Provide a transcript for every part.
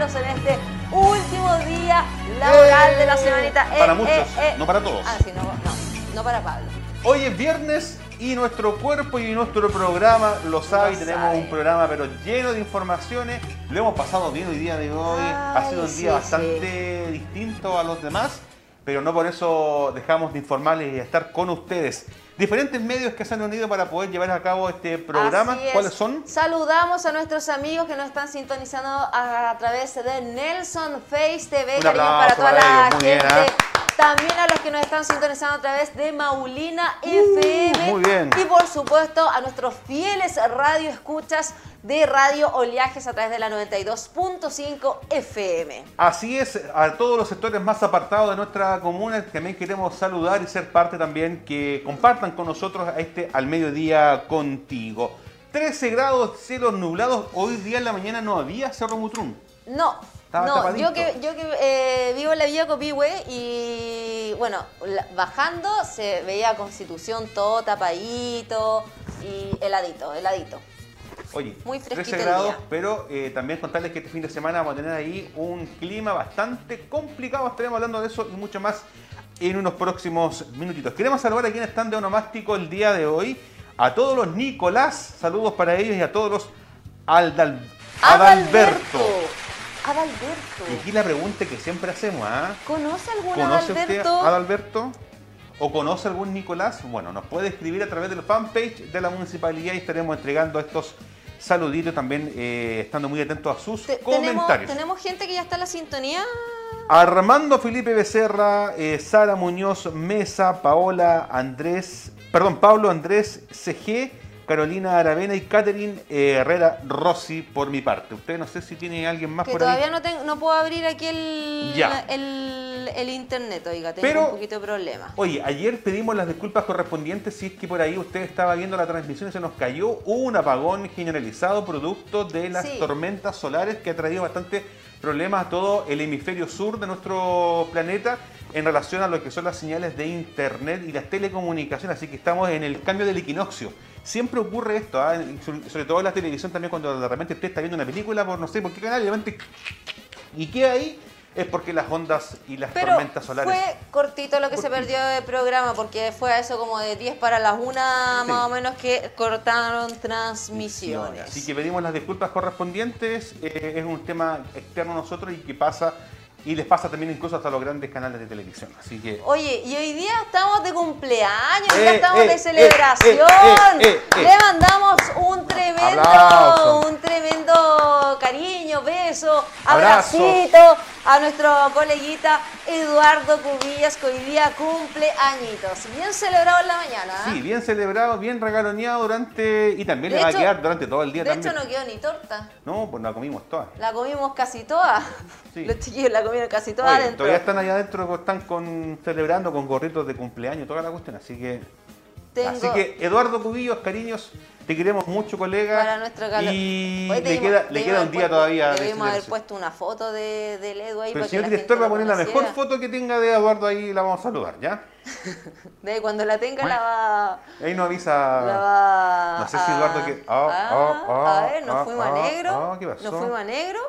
En este último día laboral de la semanita. Eh, Para eh, muchos, eh. no para todos. Ah, sí, no, no, no para Pablo. Hoy es viernes y nuestro cuerpo y nuestro programa lo sabe. Lo tenemos sabe. un programa pero lleno de informaciones. Lo hemos pasado bien hoy día de hoy. ha sido un sí, día bastante distinto a los demás, pero no por eso dejamos de informarles y de estar con ustedes. Diferentes medios que se han unido para poder llevar a cabo este programa. Es. ¿Cuáles son? Saludamos a nuestros amigos que nos están sintonizando a, a través de Nelson Face TV. Un aplauso para toda para la ellos, gente. También a los que nos están sintonizando a través de Maulina FM. Uh, muy bien. Y por supuesto a nuestros fieles radio escuchas de Radio Oleajes a través de la 92.5 FM. Así es, a todos los sectores más apartados de nuestra comuna también queremos saludar y ser parte también que compartan con nosotros a este al mediodía contigo. 13 grados, cielos nublados, hoy día en la mañana no había Cerro Mutrún. No, Estaba no, tapadito. yo que, yo que eh, vivo en la Villa Copihue y bueno, bajando se veía Constitución todo tapadito y heladito, heladito. Oye, Muy 13 fresquito el grados, pero eh, también contarles que este fin de semana vamos a tener ahí un clima bastante complicado. Estaremos hablando de eso y mucho más en unos próximos minutitos. Queremos saludar a quienes están de onomástico el día de hoy. A todos los Nicolás, saludos para ellos y a todos los Aldal- Adalberto. Adalberto. Y aquí la pregunta que siempre hacemos, ¿ah? ¿Conoce algún ¿Conoce usted Adalberto? a Adalberto? ¿O conoce algún Nicolás? Bueno, nos puede escribir a través del fanpage de la municipalidad y estaremos entregando estos saluditos también, eh, estando muy atentos a sus Te- tenemos, comentarios. tenemos gente que ya está en la sintonía. Armando Felipe Becerra, eh, Sara Muñoz Mesa, Paola Andrés, perdón, Pablo Andrés CG, Carolina Aravena y Catherine eh, Herrera Rossi por mi parte. Usted no sé si tiene alguien más Que por todavía ahí. no, ten- no puedo abrir aquí el, Ya. el, el internet, oiga, tengo Pero- un poquito de problema. Oye, ayer pedimos las disculpas correspondientes si es que por ahí usted estaba viendo la transmisión y se nos cayó Hubo un apagón generalizado producto de las Sí. tormentas solares que ha traído bastante problemas a todo el hemisferio sur de nuestro planeta en relación a lo que son las señales de internet y las telecomunicaciones. Así que estamos en el cambio del equinoccio. Siempre ocurre esto, ¿ah? Sobre todo en la televisión también cuando de repente usted está viendo una película por no sé por qué canal y de repente... ¿Y qué hay? Es porque las ondas y las Pero tormentas solares... fue cortito lo que se Cortito. perdió de programa porque fue a eso como de 10 para las 1 Sí. más o menos que cortaron transmisiones. Así que pedimos las disculpas correspondientes. eh, es un tema externo a nosotros y que pasa y les pasa también incluso hasta los grandes canales de televisión. Así que Oye, y hoy día estamos de cumpleaños, Eh, estamos eh, de eh, celebración. eh. Le mandamos un tremendo, un tremendo cariño, beso, abracito a nuestro coleguita Eduardo Cubillas, que hoy día cumple añitos. Bien celebrado en la mañana. sí, bien celebrado, bien regaloneado durante. Y también le va a quedar durante todo el día De también. hecho, no quedó ni torta. No, pues la comimos todas. La comimos casi toda. Sí. Los chiquillos la comieron casi toda Oye, adentro. todavía están allá adentro, están con, celebrando con gorritos de cumpleaños, toda la cuestión. Así que. Tengo- Así que, Eduardo Cubillos, cariños, te queremos mucho, colega. Para nuestro calor. Y Hoy le queda, le queda un haber día puesto- todavía. de Debimos haber silencio. puesto una foto de, del Edu ahí Pero el señor la director va a poner la mejor foto que tenga de Eduardo ahí la vamos a saludar, ¿ya? De cuando la tenga la va, Ahí nos la avisa. va No sé si a- Eduardo que- ah, ah, ah, ah, a ver, nos ah, fuimos ah, a negro. ah, ¿qué pasó? Nos fuimos a negro.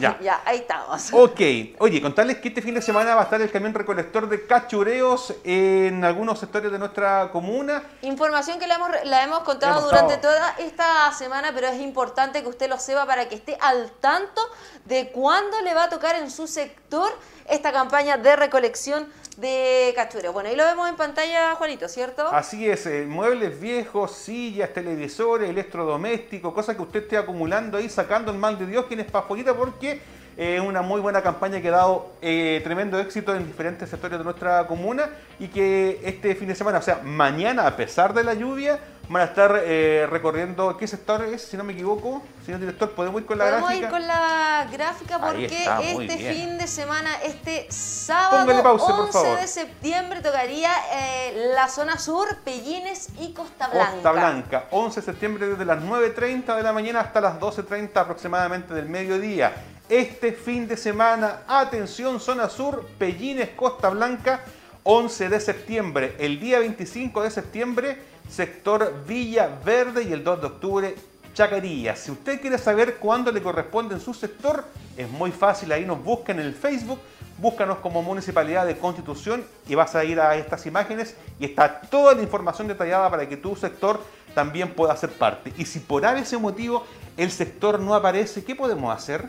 Ya. ya, ahí estamos. Ok, oye, contarles que este fin de semana va a estar el camión recolector de cachureos en algunos sectores de nuestra comuna. Información que la hemos, la hemos contado hemos durante estado- toda esta semana, pero es importante que usted lo sepa para que esté al tanto de cuándo le va a tocar en su sector esta campaña de recolección de cachureo. Bueno, ahí lo vemos en pantalla, Juanito, ¿cierto? Así es, eh, muebles viejos, sillas, televisores, electrodomésticos, cosas que usted esté acumulando ahí, sacando el mal de Dios, quien es Pajoyita, porque es una muy buena campaña que ha dado eh, tremendo éxito en diferentes sectores de nuestra comuna y que este fin de semana, o sea, mañana, a pesar de la lluvia, van a estar eh, recorriendo, ¿qué sector es? Si no me equivoco, señor director, ¿podemos ir con la Podemos gráfica? ir con la gráfica porque está, este bien. fin de semana, este sábado por 11 favor. de septiembre, tocaría eh, la zona sur, Pellines y Costa Blanca. Costa Blanca, 11 de septiembre desde las 9.30 de la mañana hasta las 12.30 aproximadamente del mediodía. Este fin de semana, atención, zona sur, Pellines, Costa Blanca, 11 de septiembre. El día 25 de septiembre, sector Villa Verde y el 2 de octubre, Chacarilla. Si usted quiere saber cuándo le corresponde en su sector, es muy fácil, ahí nos busca en el Facebook, búscanos como Municipalidad de Constitución y vas a ir a estas imágenes y está toda la información detallada para que tu sector también pueda ser parte. Y si por ese motivo el sector no aparece, ¿qué podemos hacer?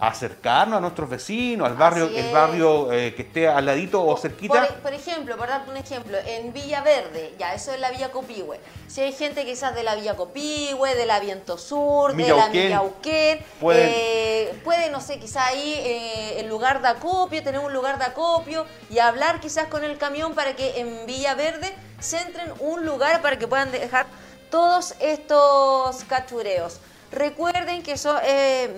Acercarnos a nuestros vecinos, al barrio, el barrio eh, que esté al ladito o cerquita. Por, por ejemplo, por darte un ejemplo, en Villa Verde, ya eso es la Villa Copihue. Si hay gente quizás de la Villa Copihue, de la Viento Sur, de la Millauquén, Millauquén, pueden- eh, puede, no sé, quizás ahí eh, el lugar de acopio, tener un lugar de acopio y hablar quizás con el camión para que en Villa Verde centren un lugar para que puedan dejar todos estos cachureos. Recuerden que eso, eh,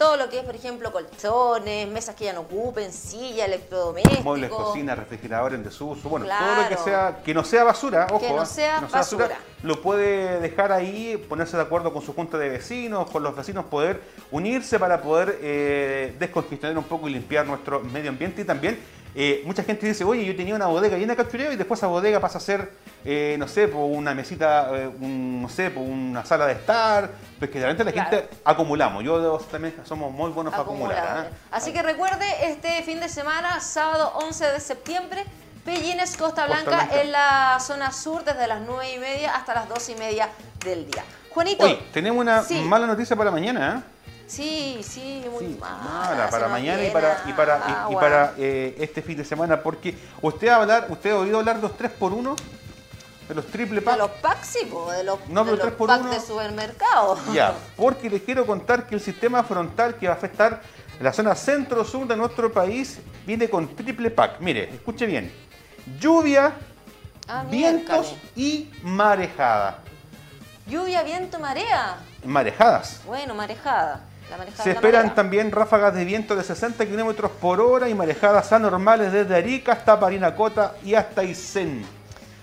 todo lo que es, por ejemplo, colchones, mesas que ya no ocupen, silla, electrodomésticos. Muebles, cocina, refrigeradores en desuso, bueno, todo lo que sea, que no sea basura, ojo, Que no ¿eh? sea basura. lo puede dejar ahí, ponerse de acuerdo con su junta de vecinos, con los vecinos, poder unirse para poder eh, descongestionar un poco y limpiar nuestro medio ambiente y también eh, mucha gente dice, oye, yo tenía una bodega llena de cachureo y después esa bodega pasa a ser, eh, no sé, por una mesita, eh, un- no sé, por una sala de estar, pues que realmente la Claro. gente acumulamos. Yo también somos muy buenos para acumular. ¿ah? Así que recuerde, este fin de semana, sábado 11 de septiembre, Pellines, Costa Costa Blanca, en la zona sur, desde las 9 y media hasta las 2 y media del día. Juanito. Oye, tenemos una Sí. mala noticia para mañana, ¿eh? Sí, sí, muy Sí, mala. mala, para mañana y para, y para, y- para eh, este fin de semana, porque usted ha, hablar, usted ha oído hablar de los 3x1, de los triple De pack. los packs, sí, po, de los, No, de los packs uno. de supermercado. Ya, porque les quiero contar que el sistema frontal que va a afectar la zona centro-sur de nuestro país viene con triple pack. Mire, escuche bien. Lluvia, Ah, vientos y marejada. Lluvia, viento, marea. Marejadas. Bueno, marejada. Se esperan también ráfagas de viento de 60 kilómetros por hora y marejadas anormales desde Arica hasta Parinacota y hasta Aysén.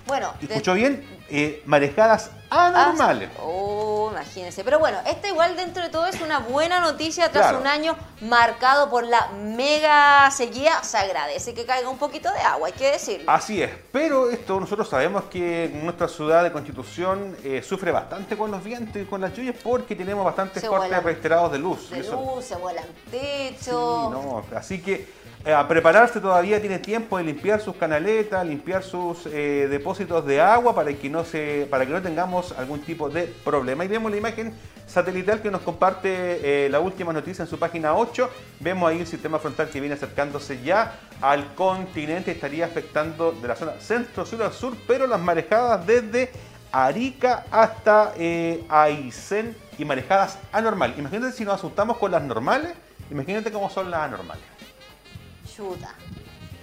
Bueno, ¿Y de- ¿Escuchó bien? Eh, marejadas anormales. Ah, Oh, imagínense. Pero bueno, esta igual dentro de todo es una buena noticia tras Claro. un año marcado por la mega sequía. Se agradece que caiga un poquito de agua, hay que decirlo. Así es, pero esto nosotros sabemos que nuestra ciudad de Constitución eh, sufre bastante con los vientos y con las lluvias porque tenemos bastantes Se cortes vuelan reiterados de luz. de Eso- luz, se vuelan Sí, techo. no, así que a prepararse todavía tiene tiempo de limpiar sus canaletas, limpiar sus eh, depósitos de agua para que no se, para que no tengamos algún tipo de problema. Y vemos la imagen satelital que nos comparte eh, la última noticia en su página 8. Vemos ahí el sistema frontal que viene acercándose ya al continente, estaría afectando de la zona centro-sur al sur, pero las marejadas desde Arica hasta eh, Aysén y marejadas anormales. Imagínate si nos asustamos con las normales, imagínate cómo son las anormales. Chuta.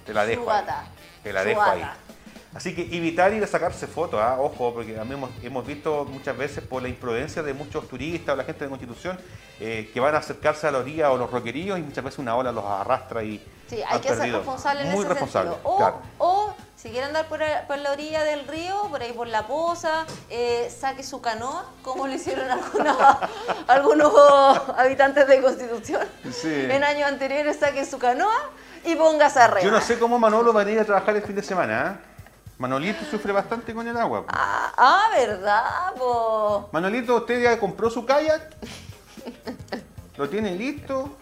Te la dejo. ahí. Chubata. Te la dejo ahí. Chubata. Así que evitar ir a sacarse fotos, ¿ah? ojo, porque también hemos, hemos visto muchas veces por la imprudencia de muchos turistas o la gente de Constitución eh, que van a acercarse a la orilla o los roqueríos y muchas veces una ola los arrastra y Sí, hay que ser perdido. responsable en Muy ese responsable, sentido. O, claro. o si quiere andar por, por la orilla del río, por ahí por la poza, eh, saque su canoa, como lo hicieron algunos, algunos habitantes de Constitución. Sí. En años anteriores saque su canoa y póngase a remar. Yo no sé cómo Manolo va a ir a trabajar el fin de semana. ¿ah? Manolito sufre bastante con el agua. Ah, ah, ¿verdad? po? Manolito, ¿usted ya compró su kayak? ¿Lo tiene listo?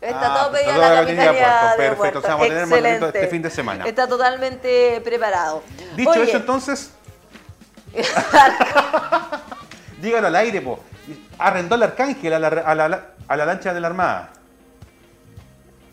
Está Ah, todo pedido toda la de de Perfecto, Puerto. o sea, vamos a tener Manolito este fin de semana. Está totalmente preparado. Dicho Oye, eso, entonces, dígalo al aire, po. Arrendó el arcángel a la, a la- a la lancha de la Armada.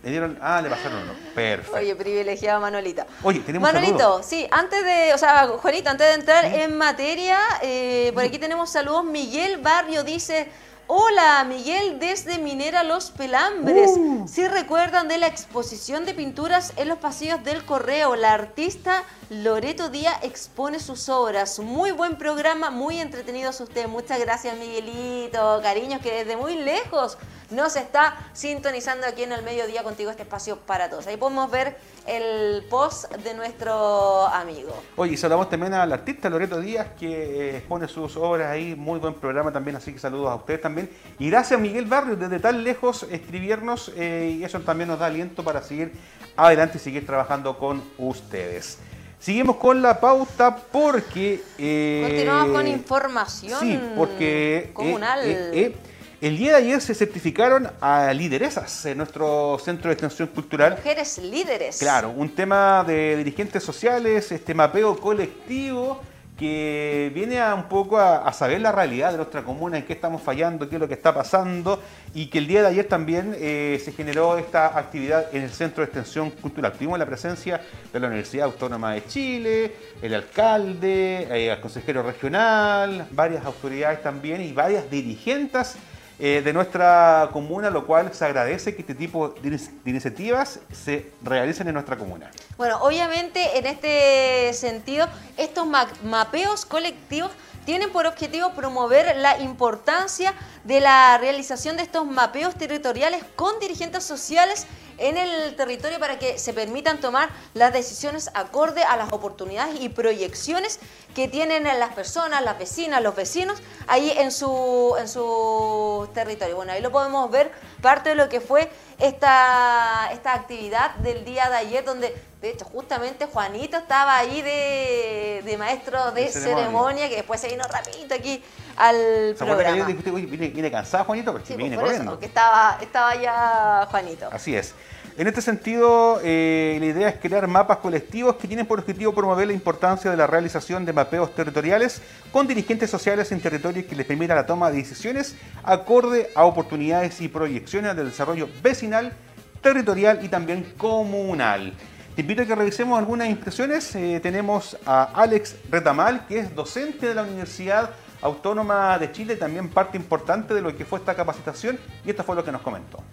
Le dieron, ah, le pasaron uno. Perfecto. Oye, privilegiado Manolita. Oye, tenemos Manolito, sí, antes de, o sea, Juanito, antes de entrar en materia, eh, por aquí tenemos saludos. Miguel Barrio dice, Hola, Miguel desde Minera Los Pelambres. Uh. Si recuerdan de la exposición de pinturas en los pasillos del correo, la artista Loreto Díaz expone sus obras. Muy buen programa, muy entretenidos ustedes. Muchas gracias, Miguelito. Cariños, que desde muy lejos nos está sintonizando aquí en el mediodía contigo este espacio para todos. Ahí podemos ver el post de nuestro amigo. Oye, y saludamos también al artista Loreto Díaz que eh, expone sus obras ahí. Muy buen programa también, así que saludos a ustedes también. Y gracias, Miguel Barrio, desde tan lejos escribirnos eh, y eso también nos da aliento para seguir adelante y seguir trabajando con ustedes. Seguimos con la pauta porque... Eh, Continuamos con información sí, porque, comunal. Eh, el día de ayer se certificaron a lideresas en nuestro centro de extensión cultural. Mujeres líderes. Claro, un tema de dirigentes sociales, este mapeo colectivo que viene a un poco a, saber la realidad de nuestra comuna, en qué estamos fallando, qué es lo que está pasando, y que el día de ayer también eh, se generó esta actividad en el Centro de Extensión Cultural. Tuvimos la presencia de la Universidad Autónoma de Chile, el alcalde, eh, el consejero regional, varias autoridades también y varias dirigentes eh, de nuestra comuna, lo cual se agradece que este tipo de, iniciativas se realicen en nuestra comuna. Bueno, obviamente en este sentido, estos mapeos colectivos tienen por objetivo promover la importancia de la realización de estos mapeos territoriales con dirigentes sociales en el territorio para que se permitan tomar las decisiones acorde a las oportunidades y proyecciones que tienen las personas, las vecinas, los vecinos ahí en su, en su territorio. Bueno, ahí lo podemos ver parte de lo que fue esta, esta actividad del día de ayer, donde de hecho justamente Juanito estaba ahí de, maestro de, ceremonia. que después se vino rapidito aquí al programa. Viene, viene, cansado Juanito porque viene pues, corriendo. porque estaba, estaba ya Juanito. Así es. En este sentido, eh, la idea es crear mapas colectivos que tienen por objetivo promover la importancia de la realización de mapeos territoriales con dirigentes sociales en territorios que les permitan la toma de decisiones acorde a oportunidades y proyecciones del desarrollo vecinal, territorial y también comunal. Te invito a que revisemos algunas impresiones. Eh, tenemos a Alex Retamal, que es docente de la Universidad Autónoma de Chile, también parte importante de lo que fue esta capacitación, y esto fue lo que nos comentó.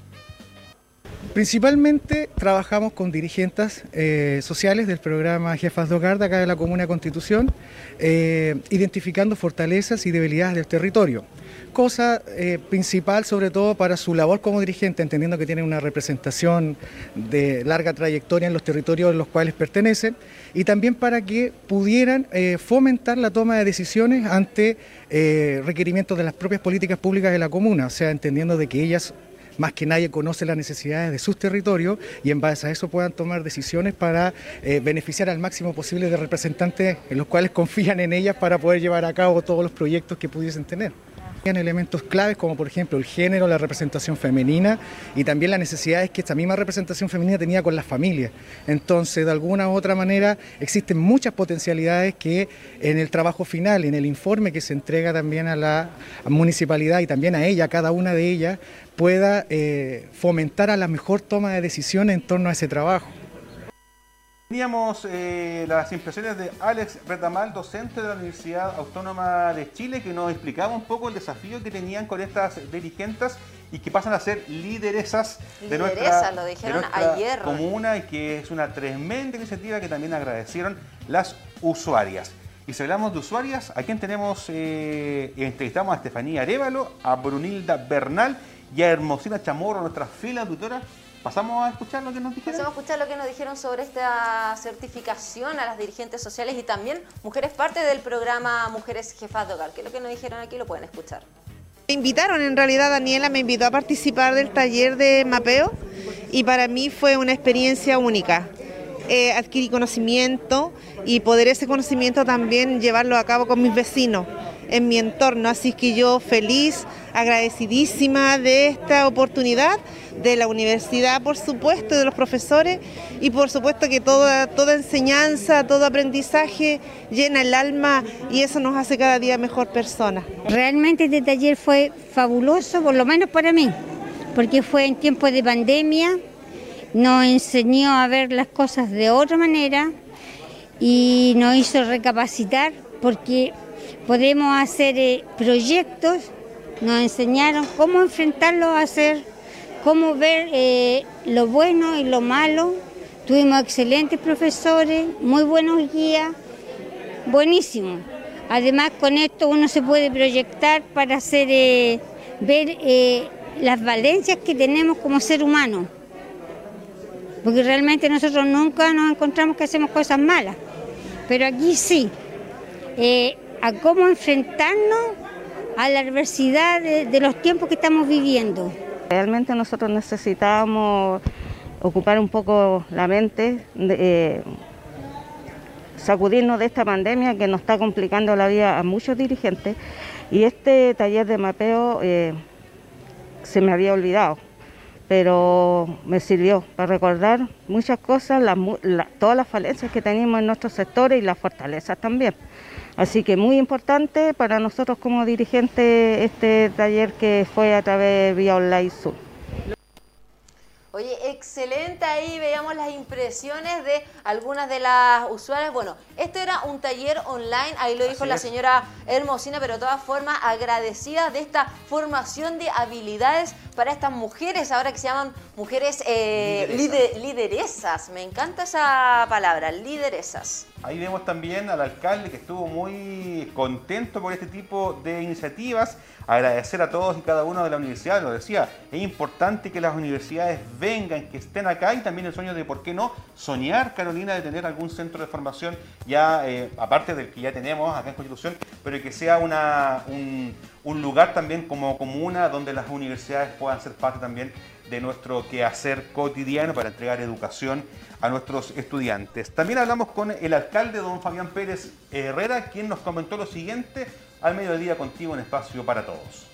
Principalmente trabajamos con dirigentes eh, sociales del programa Jefas de de acá de la Comuna Constitución, eh, identificando fortalezas y debilidades del territorio. Cosa eh, principal sobre todo para su labor como dirigente, entendiendo que tienen una representación de larga trayectoria en los territorios en los cuales pertenecen, y también para que pudieran fomentar la toma de decisiones ante requerimientos de las propias políticas públicas de la comuna, o sea, entendiendo de que ellas más que nadie conoce las necesidades de sus territorios y en base a eso puedan tomar decisiones para eh, beneficiar al máximo posible de representantes en los cuales confían en ellas para poder llevar a cabo todos los proyectos que pudiesen tener elementos claves como por ejemplo el género, la representación femenina y también las necesidades que esta misma representación femenina tenía con las familias. Entonces, de alguna u otra manera, existen muchas potencialidades que en el trabajo final, en el informe que se entrega también a la municipalidad y también a ella, a cada una de ellas, pueda eh, fomentar a la mejor toma de decisiones en torno a ese trabajo. Teníamos eh, las impresiones de Alex Retamal, docente de la Universidad Autónoma de Chile, que nos explicaba un poco el desafío que tenían con estas dirigentes y que pasan a ser lideresas de nuestra, lo dijeron ayer. comuna y que es una tremenda iniciativa que también agradecieron las usuarias. Y si hablamos de usuarias, ¿a quién tenemos? Eh, entrevistamos a Estefanía Arevalo, a Brunilda Bernal y a Hermosina Chamorro, nuestra fila tutora ¿Pasamos a escuchar lo que nos dijeron? Pasamos a escuchar lo que nos dijeron sobre esta certificación a las dirigentes sociales y también mujeres parte del programa Mujeres Jefas de Hogar. Que es lo que nos dijeron aquí lo pueden escuchar. Me invitaron, en realidad Daniela me invitó a participar del taller de mapeo y para mí fue una experiencia única. Eh, adquirí conocimiento y poder ese conocimiento también llevarlo a cabo con mis vecinos en mi entorno. Así que yo feliz, agradecidísima de esta oportunidad, de la universidad por supuesto, de los profesores y por supuesto que toda, toda enseñanza, todo aprendizaje llena el alma y eso nos hace cada día mejor persona. Realmente este taller fue fabuloso, por lo menos para mí, porque fue en tiempo de pandemia nos enseñó a ver las cosas de otra manera y nos hizo recapacitar porque podemos hacer eh, proyectos, nos enseñaron cómo enfrentarlos a hacer, cómo ver eh, lo bueno y lo malo. Tuvimos excelentes profesores, muy buenos guías, buenísimo. Además con esto uno se puede proyectar para hacer, eh, ver las valencias que tenemos como ser humano. Porque realmente nosotros nunca nos encontramos que hacemos cosas malas, pero aquí sí a cómo enfrentarnos a la adversidad de, los tiempos que estamos viviendo. Realmente nosotros necesitamos ocupar un poco la mente, eh, sacudirnos de esta pandemia que nos está complicando la vida a muchos dirigentes y este taller de mapeo eh, se me había olvidado, pero me sirvió para recordar muchas cosas, todas las falencias que tenemos en nuestros sectores y las fortalezas también. Así que muy importante para nosotros como dirigentes este taller que fue a través de Vía Online Sur. Oye, excelente, ahí veíamos las impresiones de algunas de las usuarias. Bueno, este era un taller online, ahí lo dijo la señora Hermosina, pero de todas formas agradecida de esta formación de habilidades para estas mujeres, ahora que se llaman mujeres eh, lideresas. Me encanta esa palabra, lideresas. Ahí vemos también al alcalde que estuvo muy contento por este tipo de iniciativas. Agradecer a todos y cada uno de la universidad, lo decía, es importante que las universidades vengan, que estén acá y también el sueño de, ¿por qué no?, soñar, Carolina, de tener algún centro de formación ya, eh, aparte del que ya tenemos acá en Constitución, pero que sea una, un, un lugar también como comuna donde las universidades puedan ser parte también de nuestro quehacer cotidiano para entregar educación a nuestros estudiantes. También hablamos con el alcalde, don Fabián Pérez Herrera, quien nos comentó lo siguiente al mediodía contigo en Espacio para Todos.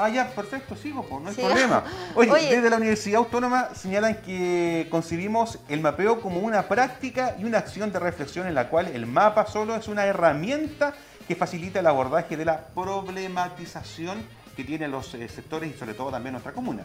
Ah, ya, perfecto, sigo, pues, no hay problema. Oye, desde la Universidad Autónoma señalan que concibimos el mapeo como una práctica y una acción de reflexión en la cual el mapa solo es una herramienta que facilita el abordaje de la problematización que tienen los eh, sectores y sobre todo también nuestra comuna.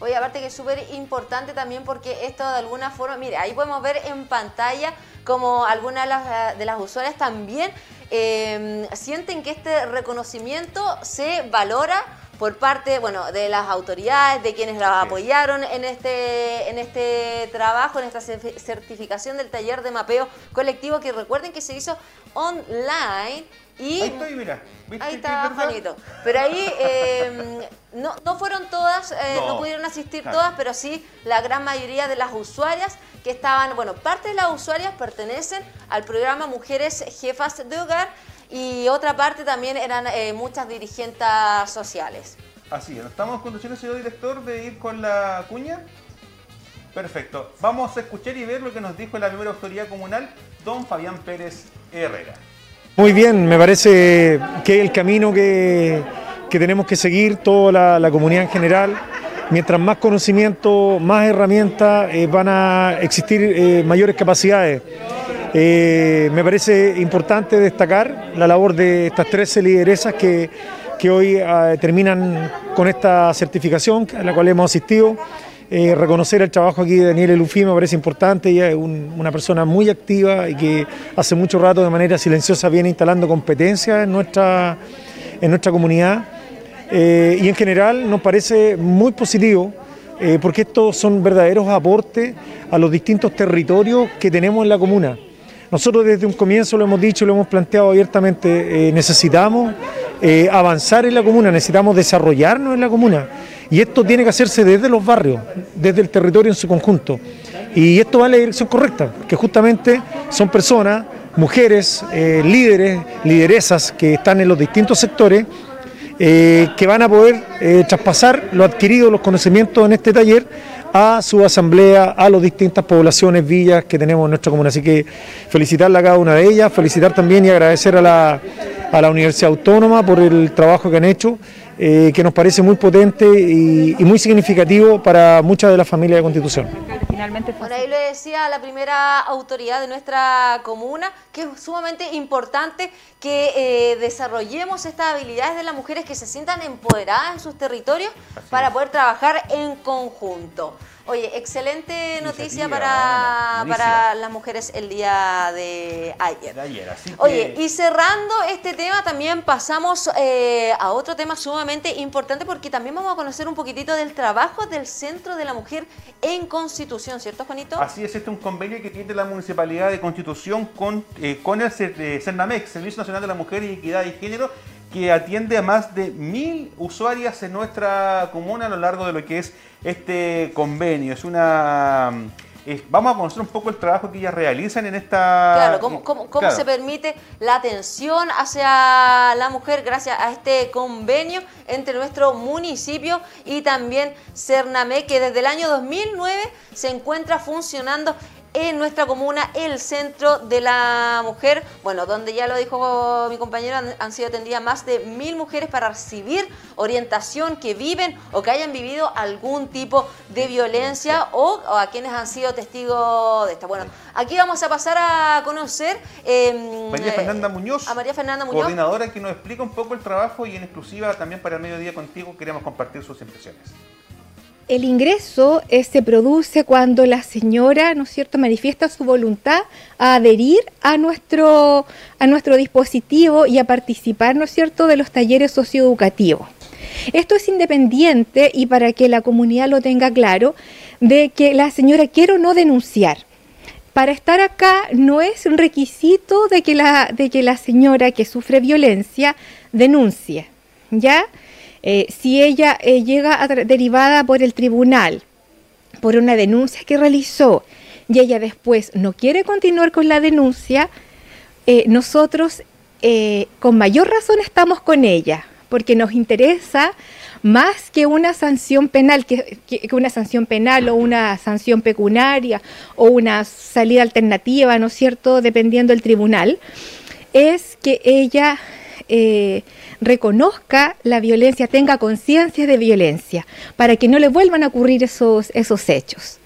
Oye, aparte que es súper importante también porque esto de alguna forma, mire, ahí podemos ver en pantalla como algunas de las, usuarias también em, sienten que este reconocimiento se valora por parte bueno, de las autoridades, de quienes la apoyaron en este, en este trabajo, en esta certificación del taller de mapeo colectivo, que recuerden que se hizo online y ahí estoy, mira. Ahí está, Juanito. Pero ahí em, no, no, fueron todas, eh, no. pudieron asistir todas, pero sí la gran mayoría de las usuarias que estaban, bueno, parte de las usuarias pertenecen al programa Mujeres Jefas de Hogar y otra parte también eran eh, muchas dirigentes sociales. Así es, ¿estamos en condiciones, señor director, de ir con la cuña? Perfecto. Vamos a escuchar y ver lo que nos dijo la primera autoridad comunal, don Fabián Pérez Herrera. Muy bien, me parece que el camino que, tenemos que seguir, toda la, comunidad en general. Mientras más conocimiento, más herramientas, eh, van a existir eh, mayores capacidades. Eh, me parece importante destacar la labor de estas 13 lideresas que, que hoy terminan con esta certificación a la cual hemos asistido. Eh, reconocer el trabajo aquí de Daniel Elufi me parece importante, ella es una persona muy activa y que hace mucho rato de manera silenciosa viene instalando competencias en nuestra, en nuestra comunidad eh, y en general nos parece muy positivo eh, porque estos son verdaderos aportes a los distintos territorios que tenemos en la comuna. Nosotros desde un comienzo lo hemos dicho, lo hemos planteado abiertamente, necesitamos avanzar en la comuna, necesitamos desarrollarnos en la comuna. Y esto tiene que hacerse desde los barrios, desde el territorio en su conjunto. Y esto va en la dirección correcta, que justamente son personas, mujeres, eh, líderes, lideresas que están en los distintos sectores, eh, que van a poder eh, traspasar lo adquirido, los conocimientos en este taller a su asamblea, a las distintas poblaciones, villas que tenemos en nuestra comuna. Así que felicitarla a cada una de ellas, felicitar también y agradecer a la, a la Universidad Autónoma por el trabajo que han hecho eh, que nos parece muy potente y, muy significativo para muchas de las familias de Constitución. Bueno, ahí le decía la primera autoridad de nuestra comuna que es sumamente importante que eh, desarrollemos estas habilidades de las mujeres que se sientan empoderadas en sus territorios para poder trabajar en conjunto. Oye, excelente noticia para, para las mujeres el día de ayer. Oye, y cerrando este tema, también pasamos eh, a otro tema sumamente importante porque también vamos a conocer un poquitito del trabajo del Centro de la Mujer en Constitución, ¿cierto, Juanito? Así es, este es un convenio que tiene la Municipalidad de Constitución con, eh, con el CERNAMEX, Servicio Nacional de la Mujer y Equidad y Género, que atiende a más de mil usuarias en nuestra comuna a lo largo de lo que es este convenio. Es una vamos a conocer un poco el trabajo que ellas realizan en esta... Claro, cómo, cómo, se permite la atención hacia la mujer gracias a este convenio entre nuestro municipio y también Cernamé, que desde el año 2009 se encuentra funcionando en nuestra comuna el Centro de la Mujer, bueno, donde ya lo dijo mi compañero, han, sido atendidas más de mil mujeres para recibir orientación que viven o que hayan vivido algún tipo de violencia o, a quienes han sido testigos de esta. Bueno, aquí vamos a pasar a conocer eh, María Fernanda Muñoz, a María Fernanda Muñoz, coordinadora que nos explica un poco el trabajo y en exclusiva también para el mediodía contigo queremos compartir sus impresiones. El ingreso eh, se produce cuando la señora, ¿no es cierto?, manifiesta su voluntad a adherir a nuestro, a nuestro dispositivo y a participar, ¿no es cierto?, de los talleres socioeducativos. Esto es independiente y para que la comunidad lo tenga claro, de que la señora quiere o no denunciar. Para estar acá no es un requisito de que la, de que la señora que sufre violencia denuncie, ¿ya?, eh, si ella eh, llega derivada por el tribunal, por una denuncia que realizó, y ella después no quiere continuar con la denuncia, eh, nosotros con mayor razón estamos con ella, porque nos interesa más que una sanción penal, que, una sanción penal o una sanción pecuniaria o una salida alternativa, ¿no es cierto?, dependiendo del tribunal, es que ella reconozca la violencia, tenga conciencia de violencia, para que no le vuelvan a ocurrir esos, esos hechos.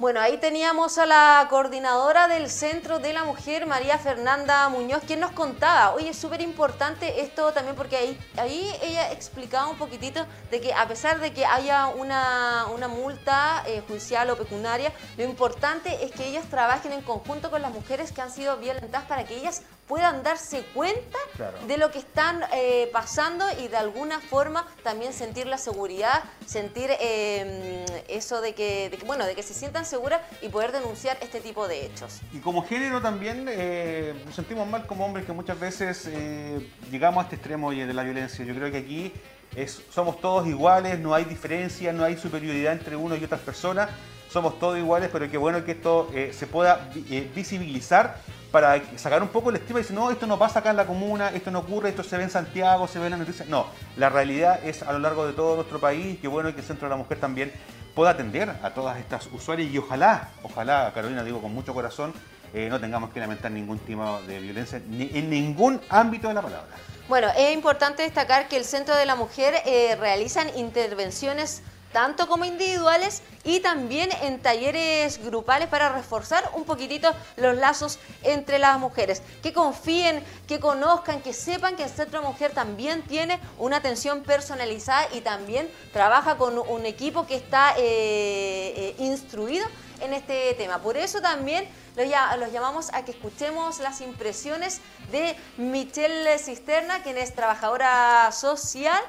Bueno, ahí teníamos a la coordinadora del Centro de la Mujer, María Fernanda Muñoz, quien nos contaba, oye, es súper importante esto también porque ahí, ahí ella explicaba un poquitito de que a pesar de que haya una, multa eh, judicial o pecuniaria, lo importante es que ellas trabajen en conjunto con las mujeres que han sido violentadas para que ellas puedan darse cuenta de lo que están eh, pasando y de alguna forma también sentir la seguridad, sentir em, eso de que, bueno, de que se sientan seguras y poder denunciar este tipo de hechos. Y como género también eh, nos sentimos mal como hombres que muchas veces eh, llegamos a este extremo de la violencia. Yo creo que aquí es, somos todos iguales, no hay diferencia, no hay superioridad entre uno y otras personas somos todos iguales, pero qué bueno que esto se pueda visibilizar para sacar un poco el estima y decir, no, esto no pasa acá en la comuna, esto no ocurre, esto se ve en Santiago, se ve en las noticias. No, la realidad es a lo largo de todo nuestro país, qué bueno que el Centro de la Mujer también pueda atender a todas estas usuarias y ojalá, ojalá, Carolina, digo con mucho corazón, eh, no tengamos que lamentar ningún tipo de violencia en ningún ámbito de la palabra. Bueno, es importante destacar que el Centro de la Mujer eh, realizan intervenciones tanto como individuales y también en talleres grupales para reforzar un poquitito los lazos entre las mujeres. Que confíen, que conozcan, que sepan que el Centro Mujer también tiene una atención personalizada y también trabaja con un equipo que está eh, eh, instruido en este tema. Por eso también los, los, llamamos a que escuchemos las impresiones de Michelle Cisterna, quien es trabajadora social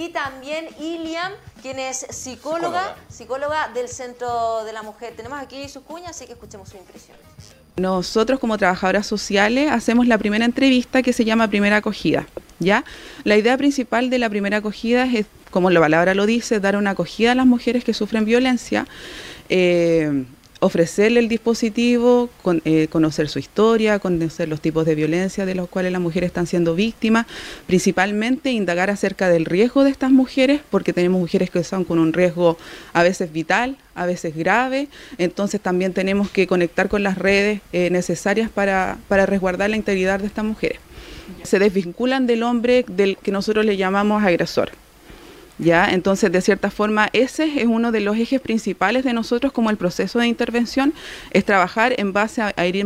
y también Iliam, quien es psicóloga, psicóloga, del Centro de la Mujer. Tenemos aquí sus cuñas, así que escuchemos sus impresiones. Nosotros como trabajadoras sociales hacemos la primera entrevista que se llama primera acogida. ¿ya? La idea principal de la primera acogida es, como la palabra lo dice, dar una acogida a las mujeres que sufren violencia. Eh, ofrecerle el dispositivo, eh, conocer su historia, conocer los tipos de violencia de los cuales las mujeres están siendo víctimas, principalmente indagar acerca del riesgo de estas mujeres, porque tenemos mujeres que están con un riesgo a veces vital, a veces grave, entonces también tenemos que conectar con las redes eh, necesarias para, para resguardar la integridad de estas mujeres. Se desvinculan del hombre del que nosotros le llamamos agresor. ¿Ya? Entonces, de cierta forma, ese es uno de los ejes principales de nosotros como el proceso de intervención, es trabajar en base a, ir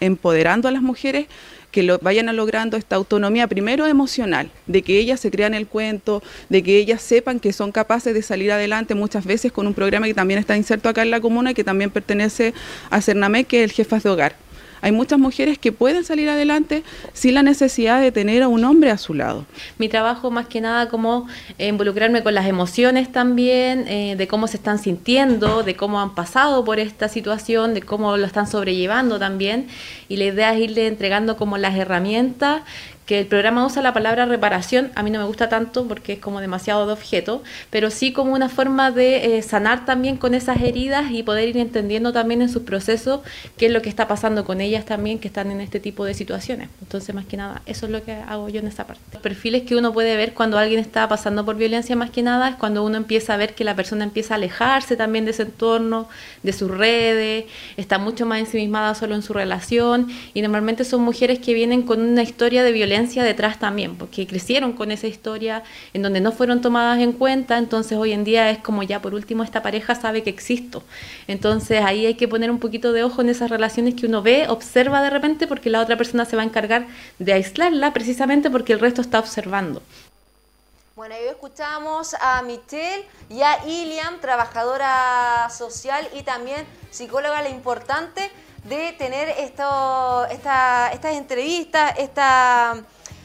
empoderando a las mujeres que lo vayan logrando esta autonomía primero emocional, de que ellas se crean el cuento, de que ellas sepan que son capaces de salir adelante muchas veces con un programa que también está inserto acá en la comuna y que también pertenece a Cernamec, que es el Jefas de Hogar. Hay muchas mujeres que pueden salir adelante sin la necesidad de tener a un hombre a su lado. Mi trabajo más que nada como involucrarme con las emociones también, eh, de cómo se están sintiendo, de cómo han pasado por esta situación, de cómo lo están sobrellevando también. Y la idea es irle entregando como las herramientas que el programa usa la palabra reparación, a mí no me gusta tanto porque es como demasiado de objeto, pero sí como una forma de eh, sanar también con esas heridas y poder ir entendiendo también en sus procesos qué es lo que está pasando con ellas también que están en este tipo de situaciones. Entonces, más que nada, eso es lo que hago yo en esta parte. Los perfiles que uno puede ver cuando alguien está pasando por violencia, más que nada, es cuando uno empieza a ver que la persona empieza a alejarse también de ese entorno, de sus redes, está mucho más ensimismada solo en su relación y normalmente son mujeres que vienen con una historia de violencia detrás también, porque crecieron con esa historia en donde no fueron tomadas en cuenta, entonces hoy en día es como ya por último esta pareja sabe que existo. Entonces ahí hay que poner un poquito de ojo en esas relaciones que uno ve, observa de repente, porque la otra persona se va a encargar de aislarla precisamente porque el resto está observando. Bueno, hoy escuchamos a Michelle y a Iliam, trabajadora social y también psicóloga, lo importante de tener esto, esta, estas entrevistas, esta,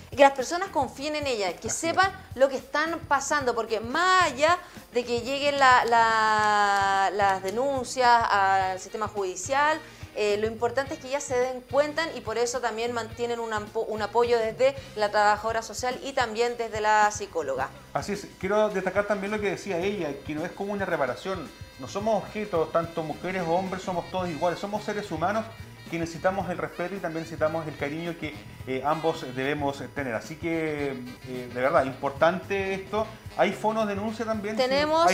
que las personas confíen en ella, que sepan lo que están pasando, porque más allá de que lleguen las denuncias al sistema judicial, eh, lo importante es que ellas se den cuenta y por eso también mantienen un, un, apoyo desde la trabajadora social y también desde la psicóloga. Así es, quiero destacar también lo que decía ella, que no es como una reparación, no somos objetos, tanto mujeres o hombres, somos todos iguales, somos seres humanos que necesitamos el respeto y también necesitamos el cariño que eh, ambos debemos tener. Así que, eh, de verdad, importante esto. ¿Hay fonos de denuncia también? Tenemos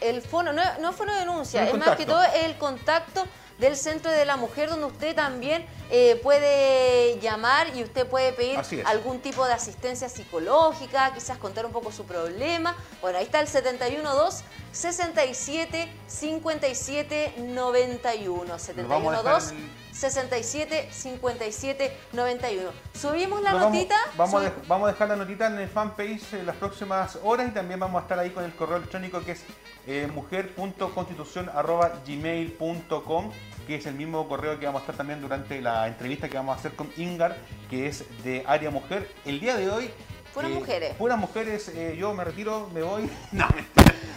el fono, no, no fono de denuncia, es más que todo el contacto del Centro de la Mujer, donde usted también eh, puede llamar y usted puede pedir algún tipo de asistencia psicológica, quizás contar un poco su problema. Bueno, ahí está el 712 67 57 91. 712 67 57 91. Subimos la notita. vamos, a vamos, a dejar la notita en el fanpage en las próximas horas y también vamos a estar ahí con el correo electrónico que es eh, mujer.constitución.gmail.com que es el mismo correo que vamos a estar también durante la entrevista que vamos a hacer con Ingar, que es de Área Mujer. El día de hoy... Puras eh, mujeres. Puras mujeres, eh, yo me retiro, me voy. No,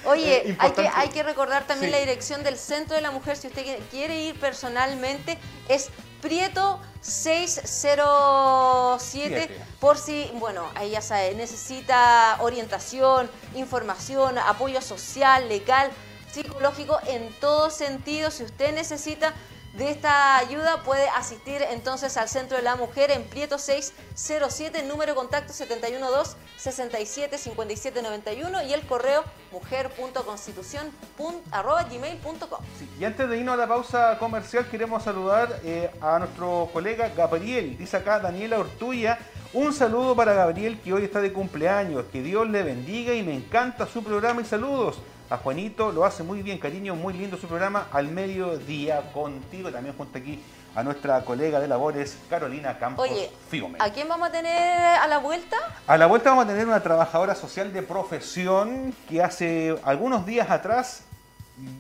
Oye, eh, hay, que, hay que recordar también la dirección del Centro de la Mujer, si usted quiere ir personalmente, es Prieto 607, por si, bueno, ahí ya sabe, necesita orientación, información, apoyo social, legal, psicológico en todo sentido. Si usted necesita de esta ayuda puede asistir entonces al Centro de la Mujer en Prieto 607, número de contacto 712 67 57 91 y el correo mujer.constitución.gmail.com. Sí, y antes de irnos a la pausa comercial queremos saludar eh, a nuestro colega Gabriel, dice acá Daniela Ortuya, un saludo para Gabriel que hoy está de cumpleaños, que Dios le bendiga y me encanta su programa y saludos a Juanito, lo hace muy bien, cariño, muy lindo su programa, al mediodía contigo, también junto aquí a nuestra colega de labores, Carolina Campos Oye, ¿a quién vamos a tener a la vuelta? A la vuelta vamos a tener una trabajadora social de profesión que hace algunos días atrás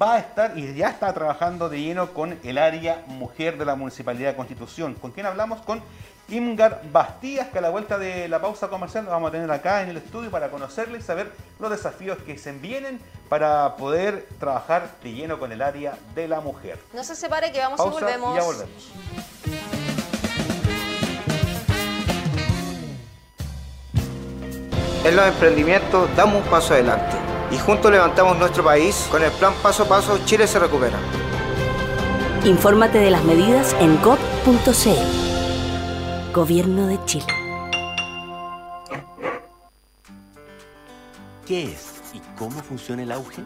va a estar y ya está trabajando de lleno con el área mujer de la Municipalidad de Constitución. ¿Con quién hablamos? Con Imgar Bastías, que a la vuelta de la pausa comercial lo vamos a tener acá en el estudio para conocerle y saber los desafíos que se vienen para poder trabajar de lleno con el área de la mujer. No se separe que vamos y volvemos. Y ya volvemos. En los emprendimientos damos un paso adelante y juntos levantamos nuestro país con el plan Paso a Paso Chile se recupera. Infórmate de las medidas en gov.cl. Gobierno de Chile. ¿Qué es y cómo funciona el auge?